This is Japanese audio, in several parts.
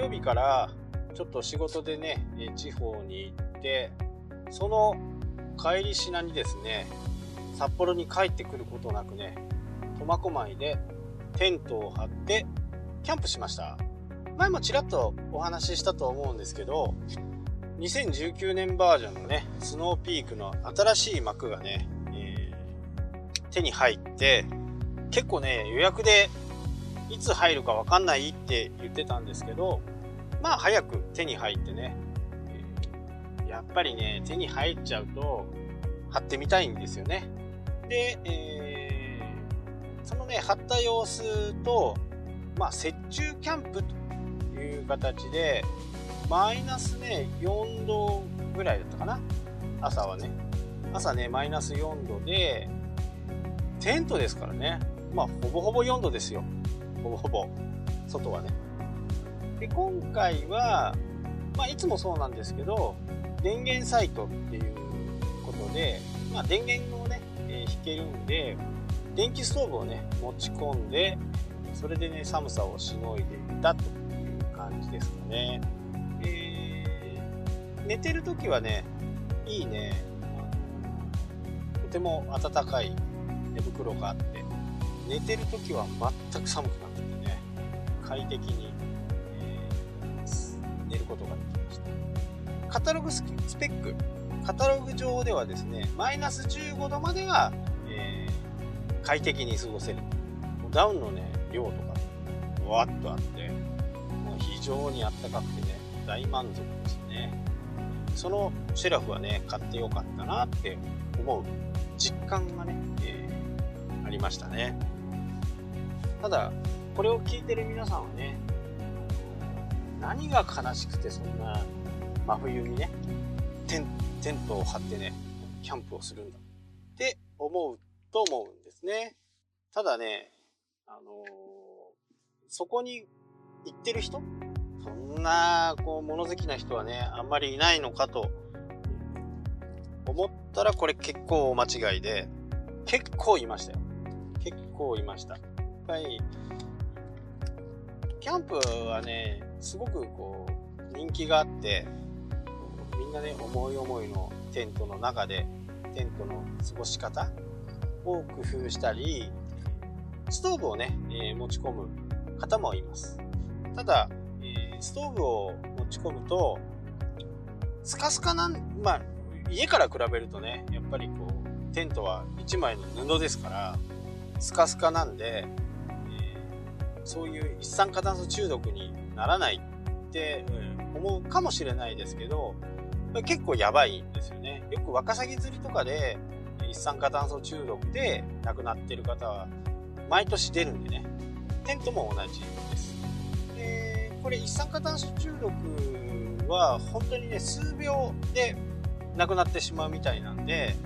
土曜日からちょっと仕事でね、地方に行って、その帰りしなにですね、札幌に帰ってくることなくね、苫小牧でテントを張ってキャンプしました。前もちらっとお話ししたと思うんですけど、2019年バージョンのね、スノーピークの新しい幕がね、えー、手に入って、結構ね、予約でいつ入るかわかんないって言ってたんですけど、まあ早く手に入ってね、やっぱりね、手に入っちゃうと、貼ってみたいんですよね。で、えー、そのね、貼った様子と、まあ、雪中キャンプという形で、マイナスね、4度ぐらいだったかな。朝はね。朝ね、マイナス4度で、テントですからね。まあ、ほぼほぼ4度ですよ。ほぼほぼ。外はね。で、今回は、まあ、いつもそうなんですけど、電源サイトっていうことで、まあ、電源をね、えー、引けるんで、電気ストーブをね、持ち込んで、それでね、寒さをしのいでいたという感じですかね。えー、寝てる時はね、いいね、とても暖かい寝袋があって、寝てる時は全く寒くなってね、快適に、えー、寝ることができました。カタログスペック、カタログ上ではですね、マイナス15度までは、えー、快適に過ごせる。ダウンのね、量とか、わっとあって、もう非常にあったかくてね、大満足ですね。そのシェラフはね、買ってよかったなって思う実感がね、えー、ありましたね。ただ、これを聞いてる皆さんはね、何が悲しくてそんな真冬にね、テンテントを張ってね、キャンプをするんだって思うと思うんですね。ただね、あのー、そこに行ってる人そんな、こう、物好きな人はね、あんまりいないのかと思ったら、これ結構間違いで、結構いましたよ。結構いました。キャンプはね、すごくこう、人気があって、みんなね、思い思いのテントの中で、テントの過ごし方を工夫したり、ストーブをね、えー、持ち込む方もいます。ただ、えー、ストーブを持ち込むと、スカスカなん、まあ、家から比べるとね、やっぱりこう、テントは1枚の布ですから、スカスカなんで、そういう一酸化炭素中毒にならないって、思うかもしれないですけど、結構やばいんですよね。よくワカサギ釣りとかで一酸化炭素中毒で亡くなってる方は毎年出るんでね、テントも同じです。で、これ一酸化炭素中毒は本当にね、数秒で亡くなってしまうみたいなんで、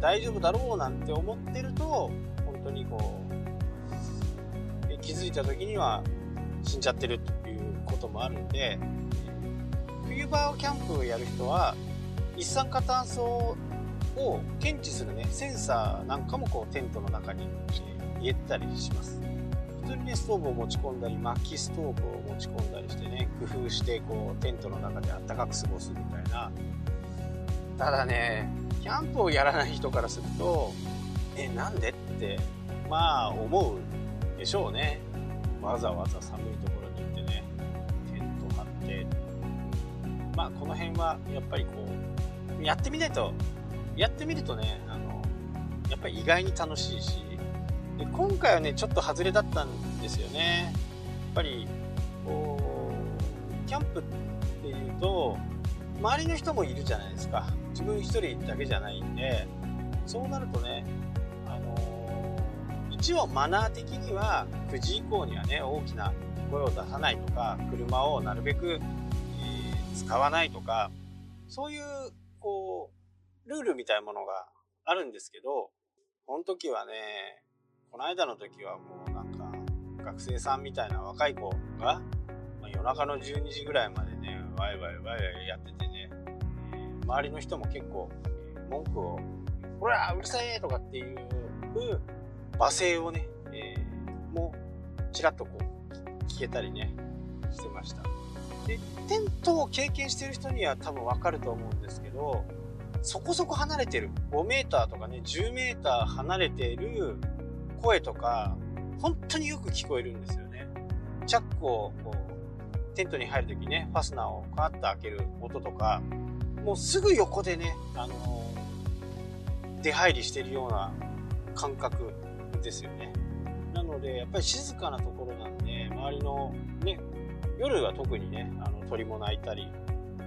大丈夫だろうなんて思ってると、本当にこう、気づいた時には死んじゃってるということもあるんで、冬場をキャンプをやる人は一酸化炭素を検知するねセンサーなんかもこうテントの中に入れたりします。普通にねストーブを持ち込んだり薪ストーブを持ち込んだりしてね工夫してこうテントの中であったかく過ごすみたいな。ただねキャンプをやらない人からするとえなんで？ってまあ思う。でしょうね。わざわざ寒いところに行ってねテント張って。まあこの辺はやっぱりこうやってみないとやってみるとねあのやっぱり意外に楽しいし。で今回はねちょっと外れだったんですよね。やっぱりこうキャンプっていうと周りの人もいるじゃないですか。自分一人だけじゃないんでそうなるとね一応マナー的には9時以降にはね大きな声を出さないとか車をなるべく使わないとか、そういう、こう、ルールみたいなものがあるんですけど、この時はね、この間の時はもうなんか、学生さんみたいな若い子が、まあ、夜中の12時ぐらいまでね、ワイワイワイワイやっててね、えー、周りの人も結構、文句を、ほら、うるさいとかっていう罵声をね、えー、もう、ちらっとこう、聞けたりね、してました。でテントを経験してる人には多分わかると思うんですけどそこそこ離れてる5メーーとかね10メーー離れている声とか本当によく聞こえるんですよねチャックをこうテントに入るときねファスナーをカーッと開ける音とかもうすぐ横でね、あのー、出入りしてるような感覚ですよね。なのでやっぱり静かなところなんで周りのね夜は特にねあの鳥も鳴いたり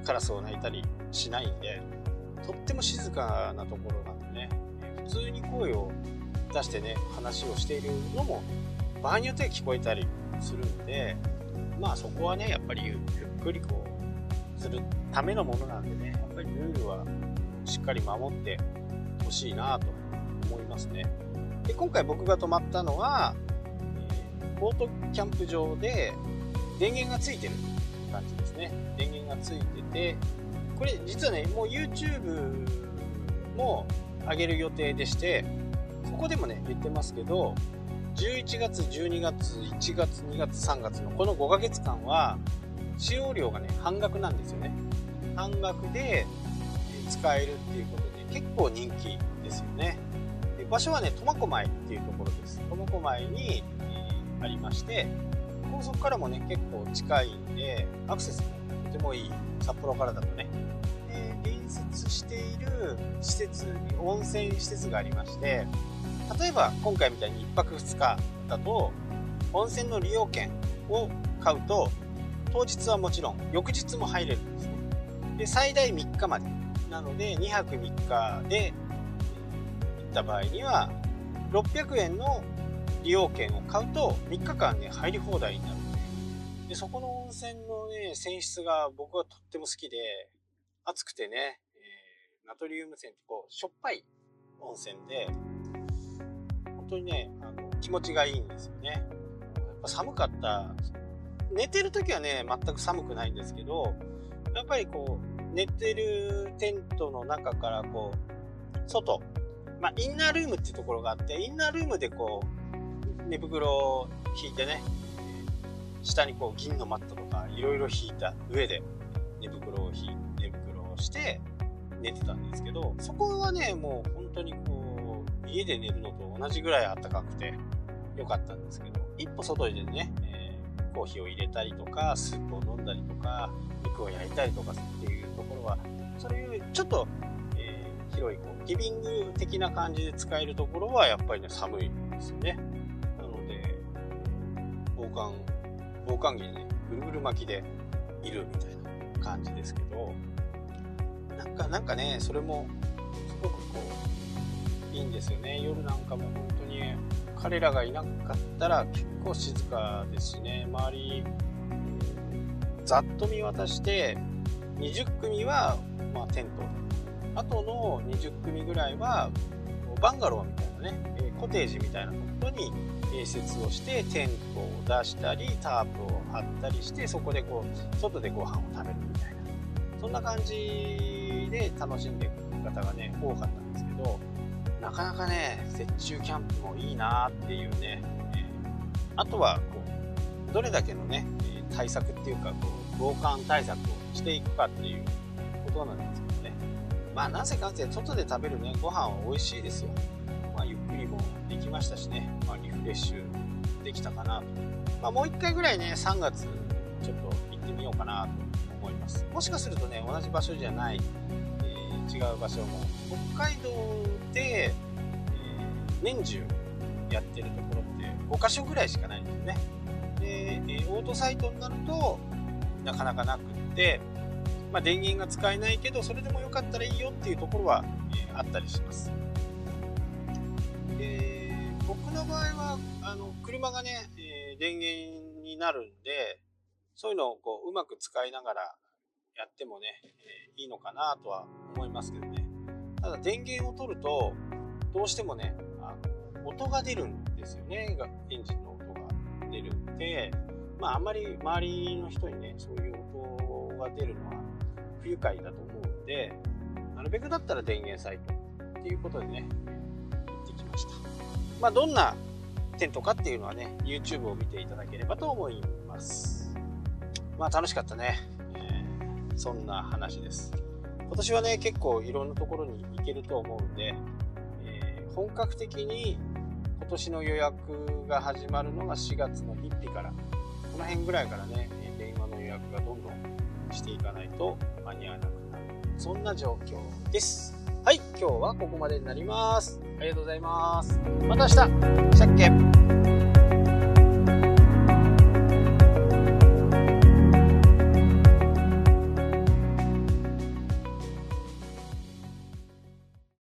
カラスを鳴いたりしないんでとっても静かなところなんでね普通に声を出してね話をしているのも場合によっては聞こえたりするんでまあそこはねやっぱりゆっくりこうするためのものなんでねやっぱりルールはしっかり守ってほしいなと思いますね。で今回僕が泊まったのは、えー、オートキャンプ場で電源がついてる感じですね。電源がついててこれ実はねもう YouTube も上げる予定でしてここでもね言ってますけど11月12月1月2月3月のこの5ヶ月間は使用料がね半額なんですよね。半額で使えるっていうことで結構人気ですよね。場所はね苫小牧っていうところです。苫小牧に、えー、ありまして高速からもね結構近いんでアクセスもとてもいい札幌からだとね、えー、隣接している施設に温泉施設がありまして例えば今回みたいに1泊2日だと温泉の利用券を買うと当日はもちろん翌日も入れるんですね。で最大3日まで。なので2泊3日でった場合には600円の利用券を買うと3日間ね入り放題になる。でそこの温泉のね泉質が僕はとっても好きで熱くてね、えー、ナトリウム泉ってこうしょっぱい温泉で本当にねあの気持ちがいいんですよね。やっぱ寒かった。寝てる時はね全く寒くないんですけどやっぱりこう寝てるテントの中からこう外まあ、インナールームっていうところがあってインナールームでこう寝袋を引いてね下にこう銀のマットとかいろいろ引いた上で寝袋を引い寝袋をして寝てたんですけどそこはねもう本当にこう家で寝るのと同じぐらい暖かくて良かったんですけど一歩外でね、えー、コーヒーを入れたりとかスープを飲んだりとか肉を焼いたりとかっていうところはそういうちょっと、広いこうリビング的な感じで使えるところはやっぱりね寒いんですよね。なので防寒防寒着にねぐるぐる巻きでいるみたいな感じですけどなんかなんかねそれもすごくこういいんですよね。夜なんかも本当に彼らがいなかったら結構静かですしね。周りざっと見渡して20組は、まあ、テントあとの20組ぐらいはバンガローみたいなねコテージみたいなところに併設をしてテントを出したりタープを張ったりしてそこでこう外でご飯を食べるみたいな。そんな感じで楽しんでいく方がね多かったんですけどなかなかね雪中キャンプもいいなっていうね、え、あとはこうどれだけのね対策っていうかこう防寒対策をしていくかっていうことなんですけどね。まあなぜかって外で食べるねご飯は美味しいですよ。まあゆっくりもできましたしね、まあ、リフレッシュできたかなと、まあ、もう1回ぐらいね3月ちょっと行ってみようかなと思います。もしかするとね同じ場所じゃない、えー、違う場所も北海道で、えー、年中やってるところって5箇所ぐらいしかないんですよね。で、えー、オートサイトになるとなかなかなくって、まあ、電源が使えないけどそれでもよかったらいいよっていうところは、えー、あったりします。で僕の場合はあの車がね、えー、電源になるんでそういうのをこううまく使いながらやってもね、えー、いいのかなとは思いますけどね。ただ電源を取るとどうしてもねあの音が出るんですよね。エンジンの音が出るんで。まああんまり周りの人にねそういう音が出るのは不愉快だと思うんでなるべくだったら電源サイトっていうことでね行ってきました。まあ、どんなテントかっていうのはね、YouTube を見ていただければと思います。まあ楽しかったね、えー、そんな話です今年はね結構いろんなところに行けると思うんで、えー、本格的に今年の予約が始まるのが4月の1日からこの辺ぐらいからね電話の予約がどんどんしていかないと間に合わなくなる。そんな状況です。はい今日はここまでになります。ありがとうございます。また明日。したっけ？